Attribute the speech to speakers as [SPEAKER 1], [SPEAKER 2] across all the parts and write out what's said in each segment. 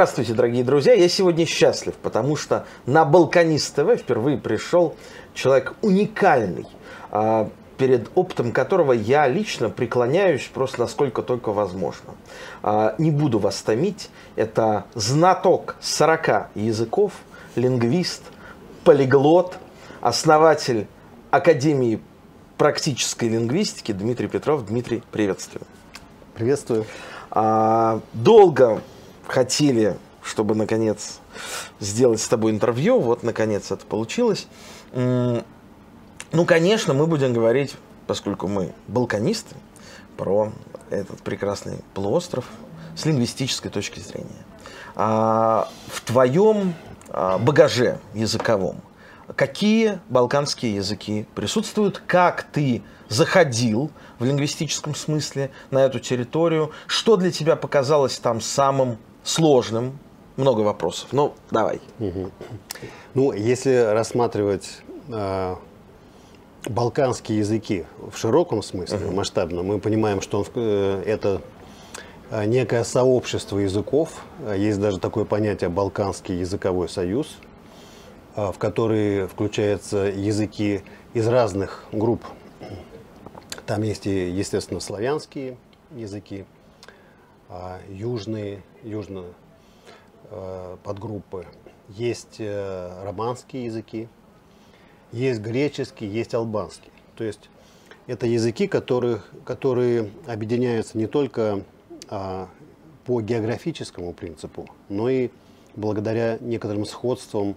[SPEAKER 1] Здравствуйте, дорогие друзья. Я сегодня счастлив, потому что на Балканист ТВ впервые пришел человек уникальный, а, перед опытом которого я лично преклоняюсь просто насколько только возможно. А, не буду вас томить. Это знаток 40 языков, лингвист, полиглот, основатель Академии практической лингвистики Дмитрий Петров. Дмитрий, приветствую.
[SPEAKER 2] Приветствую.
[SPEAKER 1] А, долго хотели, чтобы наконец сделать с тобой интервью. Вот, наконец, это получилось. Ну, конечно, мы будем говорить, поскольку мы балканисты, про этот прекрасный полуостров с лингвистической точки зрения. А, в твоем а, багаже языковом какие балканские языки присутствуют, как ты заходил в лингвистическом смысле на эту территорию, что для тебя показалось там самым сложным, много вопросов. Ну, давай. Угу.
[SPEAKER 2] Ну, если рассматривать э, балканские языки в широком смысле, угу. масштабно, мы понимаем, что он, э, это э, некое сообщество языков. Есть даже такое понятие «Балканский языковой союз», э, в который включаются языки из разных групп. Там есть и, естественно, славянские языки, а, южные, южно э, подгруппы. Есть э, романские языки, есть греческий, есть албанский. То есть это языки, которые, которые объединяются не только а, по географическому принципу, но и благодаря некоторым сходствам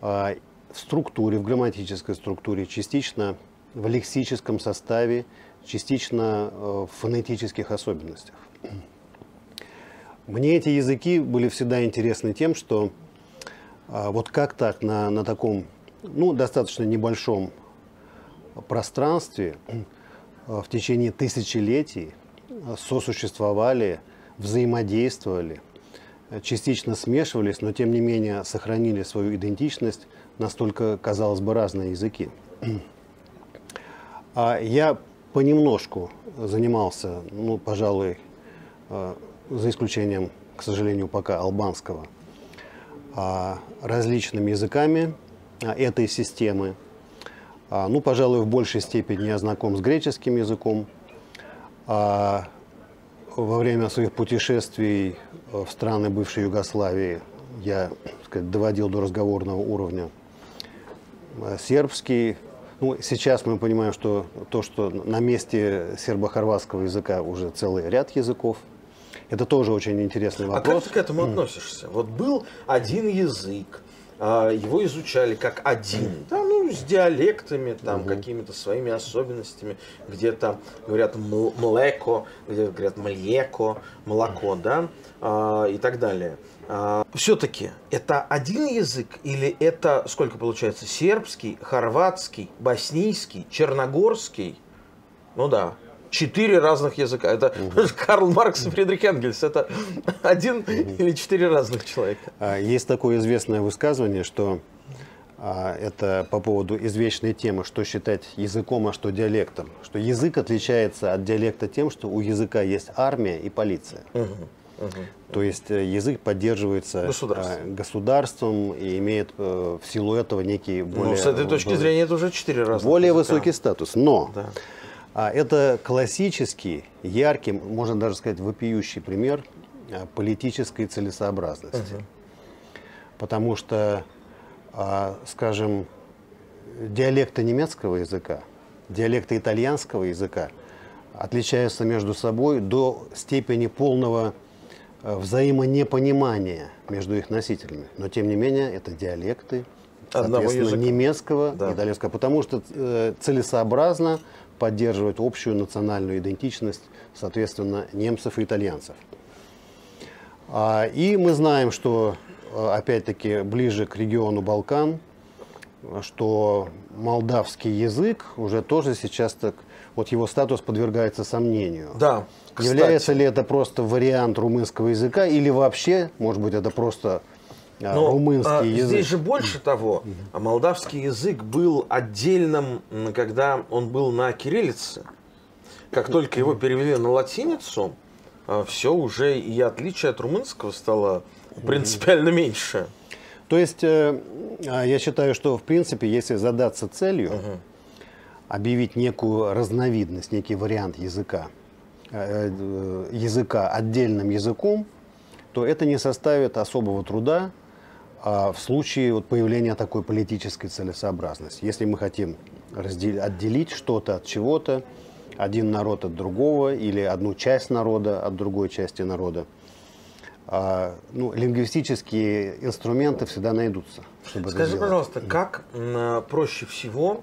[SPEAKER 2] а, в структуре, в грамматической структуре, частично в лексическом составе, частично э, в фонетических особенностях. Мне эти языки были всегда интересны тем, что а, вот как так на, на таком ну, достаточно небольшом пространстве а, в течение тысячелетий а, сосуществовали, взаимодействовали, частично смешивались, но тем не менее сохранили свою идентичность настолько, казалось бы, разные языки. А я понемножку занимался, ну, пожалуй, за исключением, к сожалению, пока албанского, а, различными языками а, этой системы. А, ну, пожалуй, в большей степени я знаком с греческим языком. Во время своих путешествий в страны бывшей Югославии я сказать, доводил до разговорного уровня сербский. Ну, сейчас мы понимаем, что то, что на месте сербо-хорватского языка уже целый ряд языков – это тоже очень интересный вопрос.
[SPEAKER 1] А как ты к этому относишься? Вот был один язык, а, его изучали как один, да, ну, с диалектами, там, угу. какими-то своими особенностями, где-то говорят млеко, где-то говорят млеко, молоко, да, а, и так далее. А, Все-таки это один язык или это сколько получается? Сербский, хорватский, боснийский, черногорский? Ну да, четыре разных языка. Это угу. Карл Маркс и Фридрих Энгельс. Это один угу. или четыре разных человека.
[SPEAKER 2] А, есть такое известное высказывание, что а, это по поводу извечной темы, что считать языком, а что диалектом. Что язык отличается от диалекта тем, что у языка есть армия и полиция. Угу. Угу. То есть э, язык поддерживается государством, государством и имеет э, в силу этого некий более... Ну,
[SPEAKER 1] с этой точки зрения это уже четыре раза.
[SPEAKER 2] Более языка. высокий статус. Но да. А это классический, яркий, можно даже сказать, вопиющий пример а, политической целесообразности. Угу. Потому что, а, скажем, диалекты немецкого языка, диалекты итальянского языка отличаются между собой до степени полного взаимонепонимания между их носителями. Но тем не менее это диалекты, соответственно, немецкого, да. итальянского, потому что э, целесообразно поддерживать общую национальную идентичность, соответственно, немцев и итальянцев. А, и мы знаем, что, а, опять-таки, ближе к региону Балкан, что молдавский язык уже тоже сейчас так, вот его статус подвергается сомнению.
[SPEAKER 1] Да.
[SPEAKER 2] Кстати. Является ли это просто вариант румынского языка или вообще, может быть, это просто
[SPEAKER 1] Но, румынский а, язык. Здесь же больше того, а молдавский язык был отдельным, когда он был на кириллице. Как только его перевели на латиницу, все уже и отличие от румынского стало принципиально меньше.
[SPEAKER 2] То есть э, а, я считаю, что в принципе, если задаться целью, угу. объявить некую разновидность, некий вариант языка, э, э, языка отдельным языком, то это не составит особого труда а в случае вот появления такой политической целесообразности. Если мы хотим разделить, отделить что-то от чего-то, один народ от другого или одну часть народа от другой части народа, а, ну, лингвистические инструменты всегда найдутся.
[SPEAKER 1] Чтобы Скажи, пожалуйста, как проще всего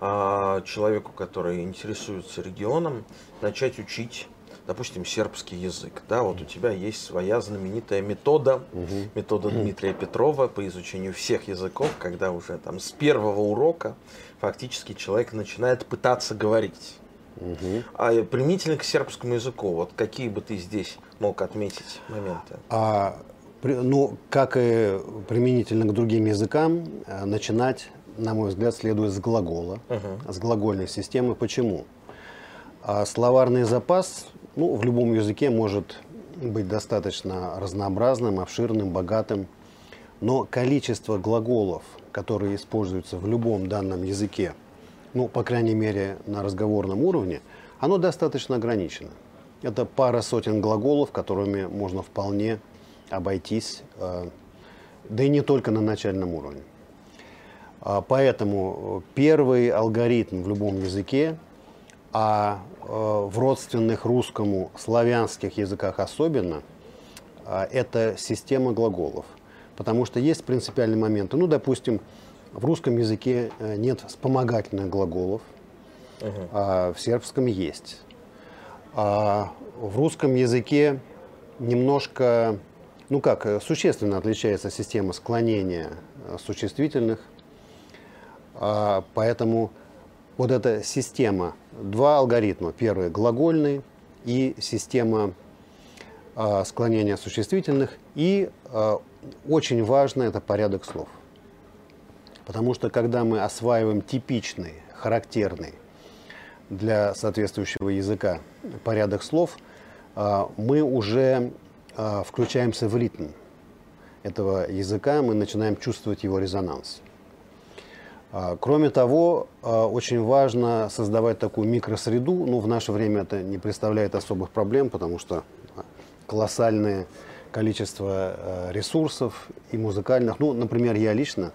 [SPEAKER 1] а, человеку, который интересуется регионом, начать учить, допустим, сербский язык? Да, вот у тебя есть своя знаменитая метода, угу. метода Дмитрия Петрова по изучению всех языков, когда уже там с первого урока фактически человек начинает пытаться говорить. Угу. А применительно к сербскому языку, вот какие бы ты здесь мог отметить моменты?
[SPEAKER 2] А, ну, как и применительно к другим языкам, э, начинать, на мой взгляд, следует с глагола, угу. с глагольной системы. Почему? А словарный запас ну, в любом языке может быть достаточно разнообразным, обширным, богатым, но количество глаголов, которые используются в любом данном языке, ну, по крайней мере, на разговорном уровне, оно достаточно ограничено. Это пара сотен глаголов, которыми можно вполне обойтись, э, да и не только на начальном уровне. А, поэтому первый алгоритм в любом языке, а э, в родственных русскому славянских языках особенно, а, это система глаголов. Потому что есть принципиальные моменты. Ну, допустим, в русском языке э, нет вспомогательных глаголов, uh-huh. а в сербском есть. А в русском языке немножко, ну как, э, существенно отличается система склонения существительных. А, поэтому вот эта система, два алгоритма. Первый глагольный и система а, склонения существительных. И а, очень важно это порядок слов. Потому что когда мы осваиваем типичный, характерный для соответствующего языка порядок слов, а, мы уже а, включаемся в ритм этого языка, мы начинаем чувствовать его резонанс. А, кроме того, очень важно создавать такую микросреду. Ну, в наше время это не представляет особых проблем, потому что колоссальное количество ресурсов и музыкальных. Ну, например, я лично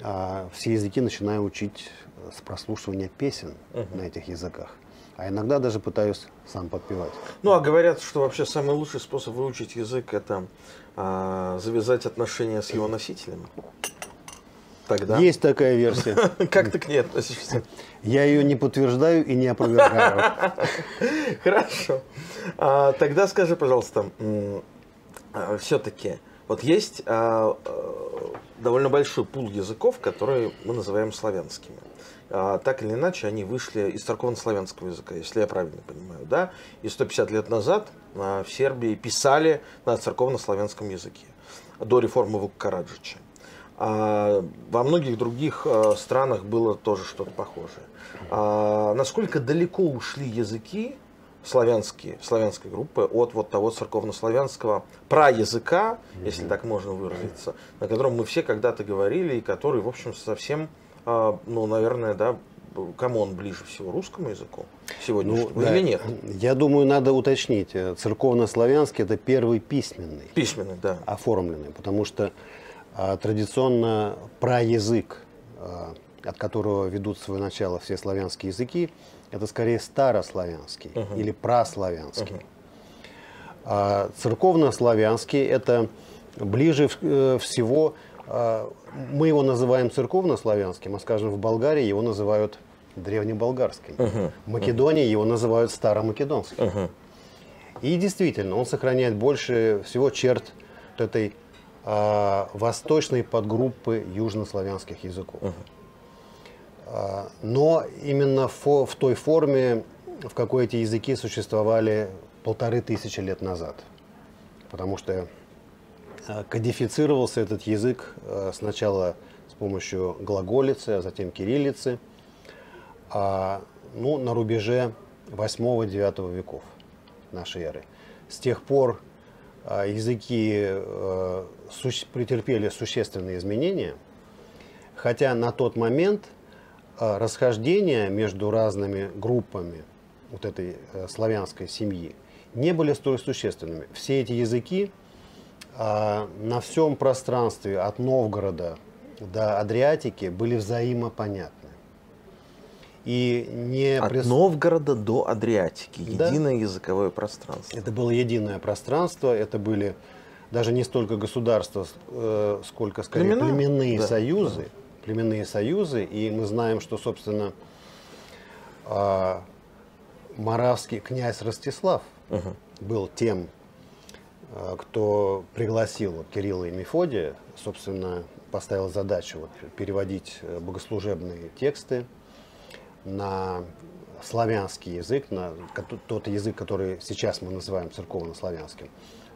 [SPEAKER 2] а все языки начинаю учить с прослушивания песен uh-huh. на этих языках. А иногда даже пытаюсь сам подпевать.
[SPEAKER 1] Ну, а говорят, что вообще самый лучший способ выучить язык это а, завязать отношения с его носителем.
[SPEAKER 2] Тогда. Есть такая версия.
[SPEAKER 1] Как ты к ней относишься?
[SPEAKER 2] Я ее не подтверждаю и не опровергаю.
[SPEAKER 1] Хорошо. А, тогда скажи, пожалуйста, а, все-таки вот есть а, довольно большой пул языков, которые мы называем славянскими. Так или иначе, они вышли из церковно-славянского языка, если я правильно понимаю. Да? И 150 лет назад в Сербии писали на церковно-славянском языке до реформы Вуккараджича. А во многих других а, странах было тоже что-то похожее. А, насколько далеко ушли языки славянские, славянской группы от вот того церковнославянского праязыка, mm-hmm. если так можно выразиться, на котором мы все когда-то говорили и который, в общем, совсем, ну, наверное, да, кому он ближе всего, русскому языку сегодняшнему ну, да. или нет?
[SPEAKER 2] Я думаю, надо уточнить. Церковно-славянский – это первый письменный.
[SPEAKER 1] Письменный, да.
[SPEAKER 2] Оформленный, потому что традиционно праязык, а, от которого ведут свое начало все славянские языки, это скорее старославянский uh-huh. или праславянский. Uh-huh. А церковнославянский это ближе э, всего, а, мы его называем церковнославянским, а скажем в Болгарии его называют древнеболгарским. Uh-huh. В Македонии его называют старомакедонским. Uh-huh. И действительно, он сохраняет больше всего черт вот этой а, восточной подгруппы южнославянских языков. Uh-huh. А, но именно в той форме, в какой эти языки существовали полторы тысячи лет назад. Потому что а, кодифицировался этот язык а, сначала с помощью глаголицы, а затем кириллицы, ну, на рубеже 8-9 веков нашей эры. с тех пор а, языки э, претерпели существенные изменения, хотя на тот момент а, расхождения между разными группами вот этой э, славянской семьи не были столь существенными. Все эти языки а, на всем пространстве от Новгорода до Адриатики были взаимопонятны.
[SPEAKER 1] И не От прис... Новгорода до Адриатики. Единое да. языковое пространство.
[SPEAKER 2] Это было единое пространство. Это были даже не столько государства, э, сколько скорее Племена? племенные да. союзы. Да. Племенные союзы. И мы знаем, что, собственно, э, Моравский князь Ростислав угу. был тем, э, кто пригласил Кирилла и Мефодия, собственно, поставил задачу вот, переводить э, богослужебные тексты на славянский язык, на тот язык, который сейчас мы называем церковно-славянским.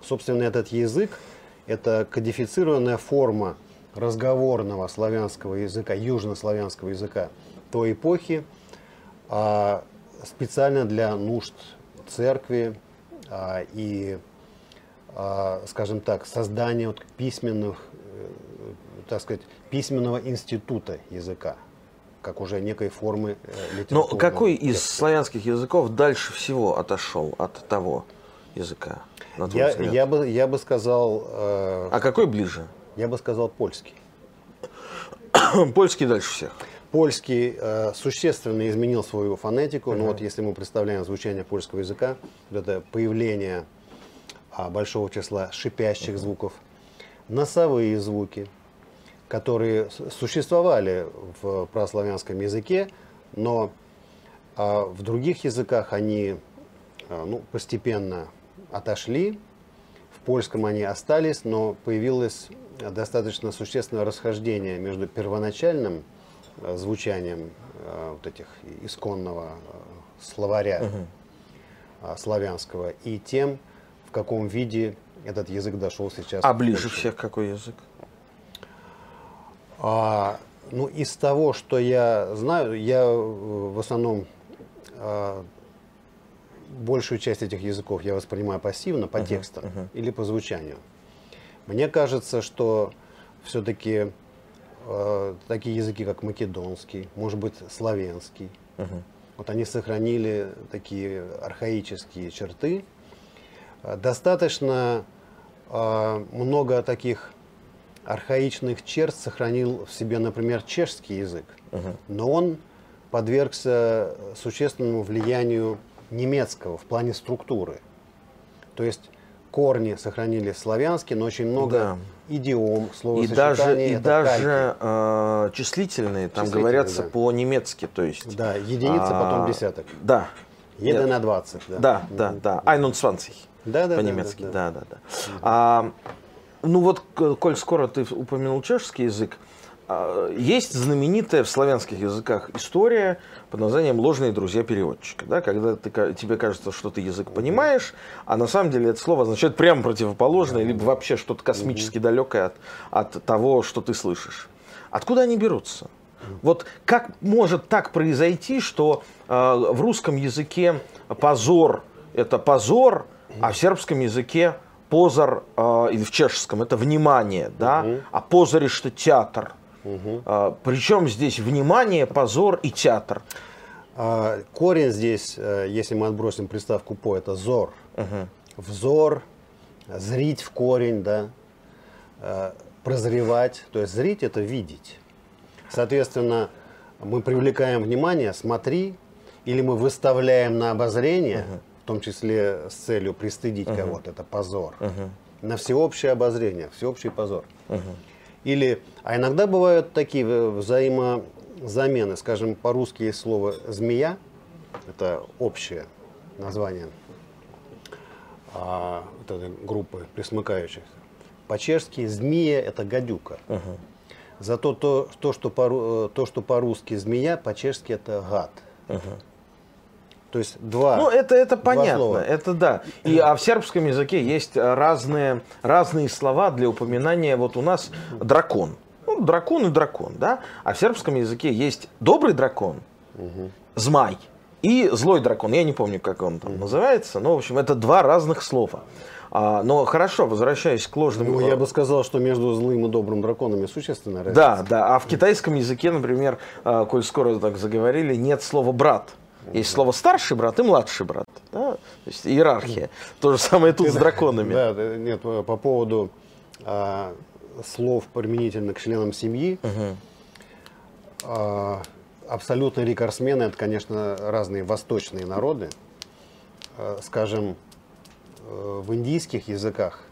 [SPEAKER 2] Собственно, этот язык – это кодифицированная форма разговорного славянского языка, южнославянского языка той эпохи, а, специально для нужд церкви а, и, а, скажем так, создания вот письменных, э, так сказать, письменного института языка как уже некой формы э,
[SPEAKER 1] литературы. Но какой из славянских языков дальше всего отошел от того языка?
[SPEAKER 2] Я, я, бы, я бы сказал...
[SPEAKER 1] Э, а какой ближе?
[SPEAKER 2] Я бы сказал польский.
[SPEAKER 1] польский дальше всех.
[SPEAKER 2] Польский э, существенно изменил свою фонетику. Uh-huh. Но вот если мы представляем звучание польского языка, вот это появление а, большого числа шипящих uh-huh. звуков, носовые звуки – которые существовали в прославянском языке, но а в других языках они а, ну, постепенно отошли, в польском они остались, но появилось достаточно существенное расхождение между первоначальным а, звучанием вот этих исконного словаря угу. славянского и тем, в каком виде этот язык дошел сейчас.
[SPEAKER 1] А ближе всех какой язык?
[SPEAKER 2] А, ну, из того, что я знаю, я э, в основном а, большую часть этих языков я воспринимаю пассивно, по uh-huh, текстам uh-huh. или по звучанию. Мне кажется, что все-таки э, такие языки, как македонский, может быть, славянский, uh-huh. вот они сохранили такие архаические черты. Достаточно э, много таких архаичных черт сохранил в себе, например, чешский язык, uh-huh. но он подвергся существенному влиянию немецкого в плане структуры. То есть корни сохранили славянские, но очень много да. идиом, словосочетаний.
[SPEAKER 1] И даже, и даже э, числительные, там числительные, говорятся да. по-немецки. То есть,
[SPEAKER 2] да, единица, а, потом десяток.
[SPEAKER 1] Да.
[SPEAKER 2] Еда на 20.
[SPEAKER 1] Да, да, да. да. Айнун
[SPEAKER 2] Да, да,
[SPEAKER 1] по-немецки, да, да, да. да, да. А, ну вот, коль скоро ты упомянул чешский язык, а, есть знаменитая в славянских языках история под названием «Ложные друзья переводчика». Да? Когда ты, тебе кажется, что ты язык понимаешь, а на самом деле это слово означает прямо противоположное, либо вообще что-то космически далекое от, от того, что ты слышишь. Откуда они берутся? Вот как может так произойти, что э, в русском языке позор – это позор, а в сербском языке позор, э, или в чешском, это внимание, да, угу. а позор что театр. Угу. Э, причем здесь внимание, позор и театр.
[SPEAKER 2] А, корень здесь, э, если мы отбросим приставку по, это зор. Угу. Взор, зрить в корень, да, э, прозревать. То есть зрить это видеть. Соответственно, мы привлекаем внимание, смотри, или мы выставляем на обозрение. Угу в том числе с целью пристыдить uh-huh. кого-то, это позор. Uh-huh. На всеобщее обозрение, всеобщий позор. Uh-huh. Или, а иногда бывают такие взаимозамены, скажем, по-русски есть слово «змея», это общее название а, вот этой группы присмыкающихся. По-чешски «змея» – это «гадюка». Uh-huh. Зато то, то, что по, то, что по-русски «змея», по-чешски это «гад». Uh-huh. То есть два.
[SPEAKER 1] Ну, это, это понятно, слова. это да. И, а в сербском языке есть разные, разные слова для упоминания. Вот у нас дракон. Ну, дракон и дракон, да? А в сербском языке есть добрый дракон, угу. змай. и злой дракон. Я не помню, как он там называется, но, в общем, это два разных слова. А, но хорошо, возвращаясь к ложным...
[SPEAKER 2] Ну, я бы сказал, что между злым и добрым драконами существенная разница.
[SPEAKER 1] Да, да. А в китайском языке, например, а, коль скоро так заговорили, нет слова брат. Есть слово старший брат и младший брат. Да? То есть иерархия. То же самое тут с драконами.
[SPEAKER 2] Да, нет, по поводу а, слов применительно к членам семьи. А, абсолютно рекордсмены это, конечно, разные восточные народы. А, скажем, э, в индийских языках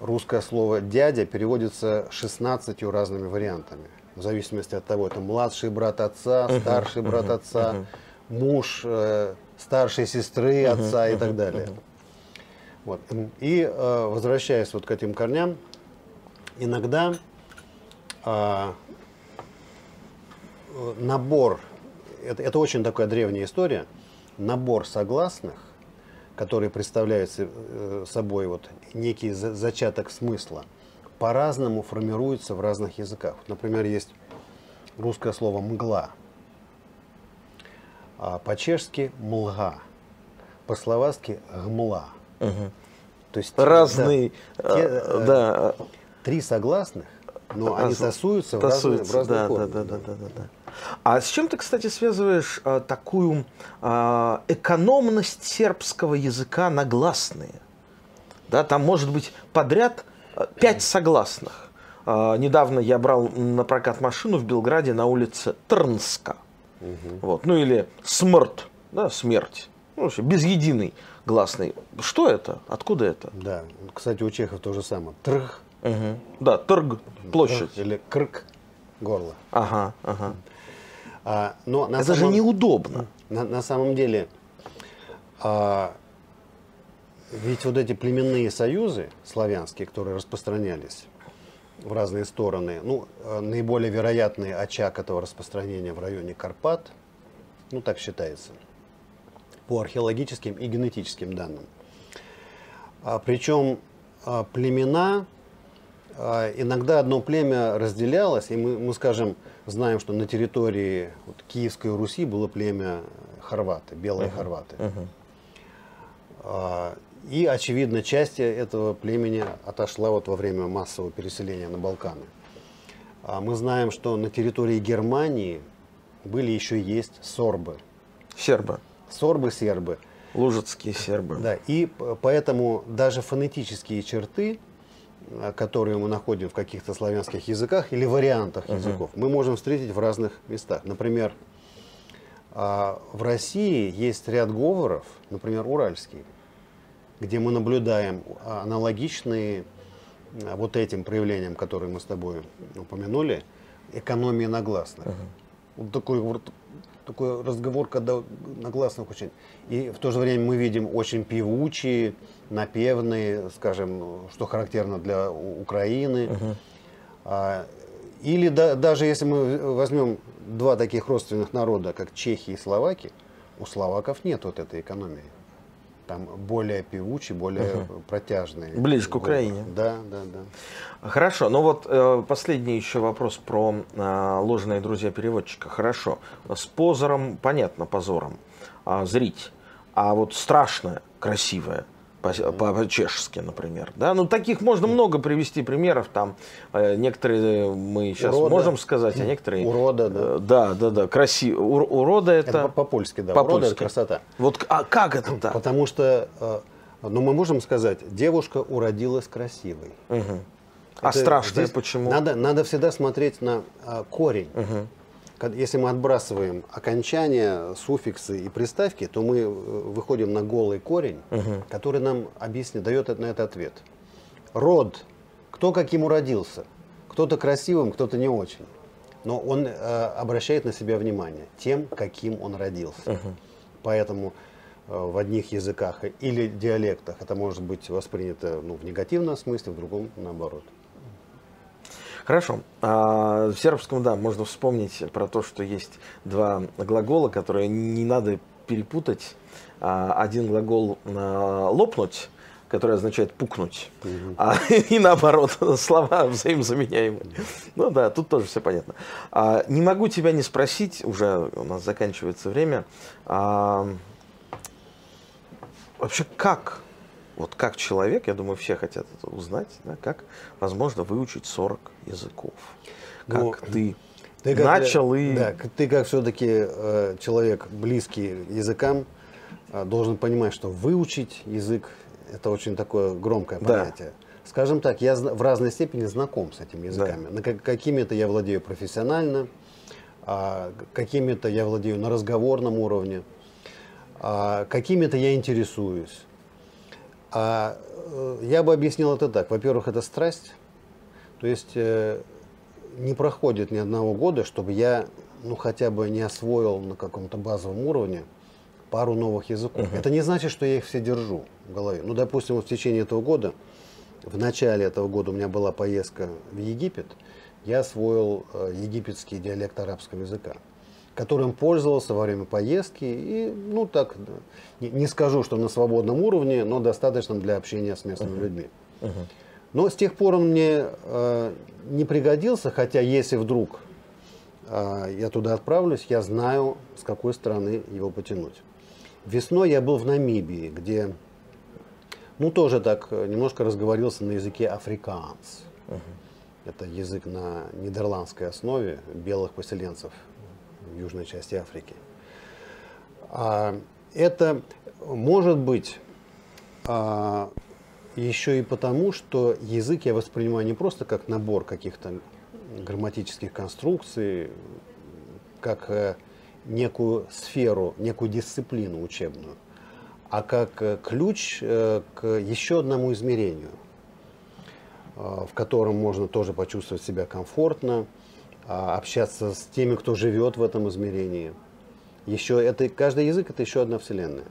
[SPEAKER 2] русское слово дядя переводится 16 разными вариантами. В зависимости от того, это младший брат отца, старший брат отца, муж э, старшей сестры отца и так далее. Вот. И э, возвращаясь вот к этим корням, иногда а, набор, это, это очень такая древняя история, набор согласных, которые представляют э, собой вот некий зачаток смысла, по-разному формируются в разных языках. Например, есть русское слово «мгла», а по-чешски «млга», по-словацки «гмла».
[SPEAKER 1] Угу. То есть разные,
[SPEAKER 2] да, те, э, да. три согласных, но они тасуются, тасуются в разные, в разные
[SPEAKER 1] да, формы. Да, да, да, да, да. А с чем ты, кстати, связываешь а, такую а, экономность сербского языка на гласные? Да, там может быть подряд а, пять согласных. А, недавно я брал на прокат машину в Белграде на улице Трнска. Угу. Вот, ну или смерть, да, смерть. Ну, вообще, без единой гласной. Что это? Откуда это?
[SPEAKER 2] Да, кстати, у чехов то же самое. Трх.
[SPEAKER 1] Угу. Да, торг, площадь.
[SPEAKER 2] Трх или крк, горло.
[SPEAKER 1] Ага, ага.
[SPEAKER 2] А, но на
[SPEAKER 1] Это самом, же неудобно.
[SPEAKER 2] На, на самом деле, а, ведь вот эти племенные союзы славянские, которые распространялись в разные стороны, ну, а, наиболее вероятный очаг этого распространения в районе Карпат, ну, так считается, по археологическим и генетическим данным. А, причем а, племена, а, иногда одно племя разделялось, и мы, мы скажем, знаем, что на территории вот, Киевской Руси было племя хорваты, белые uh-huh. хорваты. Uh-huh. И, очевидно, часть этого племени отошла вот во время массового переселения на Балканы. Мы знаем, что на территории Германии были еще есть сорбы.
[SPEAKER 1] Сербы.
[SPEAKER 2] Сорбы, сербы.
[SPEAKER 1] Лужицкие сербы.
[SPEAKER 2] Да, и поэтому даже фонетические черты Э, которые мы находим в каких-то славянских языках или вариантах uh-huh. языков, мы можем встретить в разных местах. Например, а, в России есть ряд говоров, например, уральский, где мы наблюдаем аналогичные а, вот этим проявлениям, которые мы с тобой упомянули, экономии на гласных. Uh-huh. Вот такой такой разговор, когда на гласных очень. И в то же время мы видим очень певучие, напевные, скажем, что характерно для Украины. Uh-huh. А, или да, даже если мы возьмем два таких родственных народа, как чехи и словаки, у словаков нет вот этой экономии. Там более певучие, более угу. протяжные.
[SPEAKER 1] Ближе к Украине.
[SPEAKER 2] Да, да, да.
[SPEAKER 1] Хорошо. Ну вот э, последний еще вопрос про э, ложные друзья переводчика. Хорошо. С позором, понятно, позором. А, зрить. А вот страшное, красивое – по-чешски, например. Да? Ну, таких можно много привести примеров. Там э, некоторые мы сейчас урода. можем сказать, а некоторые...
[SPEAKER 2] Урода, да. Э,
[SPEAKER 1] да, да, да. Красиво. Ур, урода это...
[SPEAKER 2] Это по-польски, да.
[SPEAKER 1] По-польски. Урода
[SPEAKER 2] это красота.
[SPEAKER 1] Вот а как это так?
[SPEAKER 2] Потому что, э, ну, мы можем сказать, девушка уродилась красивой.
[SPEAKER 1] Угу. А страшное почему?
[SPEAKER 2] Надо, надо всегда смотреть на э, корень. Угу если мы отбрасываем окончания, суффиксы и приставки, то мы э, выходим на голый корень, угу. который нам объяснит, дает на это ответ. Род. Кто каким уродился. Кто-то красивым, кто-то не очень. Но он э, обращает на себя внимание тем, каким он родился. Угу. Поэтому э, в одних языках или диалектах это может быть воспринято ну, в негативном смысле, в другом наоборот.
[SPEAKER 1] Хорошо. А, в сербском, да, можно вспомнить про то, что есть два глагола, которые не надо перепутать. А, один глагол а, лопнуть, которое означает пукнуть, а, и наоборот, слова взаимозаменяемые. Ну да, тут тоже все понятно. А, не могу тебя не спросить, уже у нас заканчивается время, а, вообще как, вот как человек, я думаю, все хотят это узнать, да, как возможно выучить 40 языков? Как ну, ты ты как, начал и...
[SPEAKER 2] Да, ты как все-таки э, человек близкий языкам, э, должен понимать, что выучить язык – это очень такое громкое понятие. Да. Скажем так, я в разной степени знаком с этими языками. Да. Какими-то я владею профессионально, а какими-то я владею на разговорном уровне, а какими-то я интересуюсь. А э, я бы объяснил это так. Во-первых, это страсть. То есть э, не проходит ни одного года, чтобы я ну, хотя бы не освоил на каком-то базовом уровне пару новых языков. Uh-huh. Это не значит, что я их все держу в голове. Ну, допустим, вот в течение этого года, в начале этого года у меня была поездка в Египет, я освоил э, египетский диалект арабского языка, которым пользовался во время поездки. И, ну, так, не, не скажу, что на свободном уровне, но достаточно для общения с местными uh-huh. людьми. Uh-huh. Но с тех пор он мне э, не пригодился, хотя если вдруг э, я туда отправлюсь, я знаю, с какой стороны его потянуть. Весной я был в Намибии, где, ну, тоже так э, немножко разговорился на языке африкаанс. Uh-huh. Это язык на нидерландской основе белых поселенцев в южной части Африки. А, это может быть а, еще и потому, что язык я воспринимаю не просто как набор каких-то грамматических конструкций, как э, некую сферу, некую дисциплину учебную, а как э, ключ э, к еще одному измерению, в котором можно тоже почувствовать себя комфортно, общаться с теми, кто живет в этом измерении. Еще это, каждый язык это еще одна вселенная.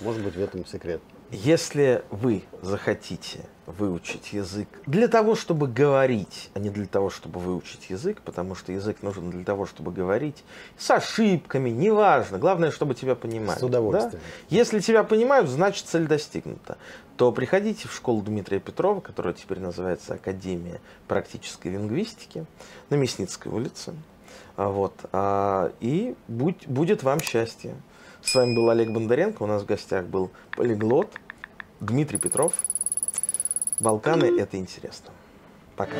[SPEAKER 2] Может быть, в этом секрет.
[SPEAKER 1] Если вы захотите выучить язык для того, чтобы говорить, а не для того, чтобы выучить язык, потому что язык нужен для того, чтобы говорить, с ошибками, неважно, главное, чтобы тебя понимали.
[SPEAKER 2] С удовольствием. Да?
[SPEAKER 1] Если тебя понимают, значит цель достигнута. То приходите в школу Дмитрия Петрова, которая теперь называется Академия практической лингвистики на Мясницкой улице. Вот, а, и будь, будет вам счастье. С вами был Олег Бондаренко. У нас в гостях был полиглот Дмитрий Петров. Балканы – это интересно. Пока.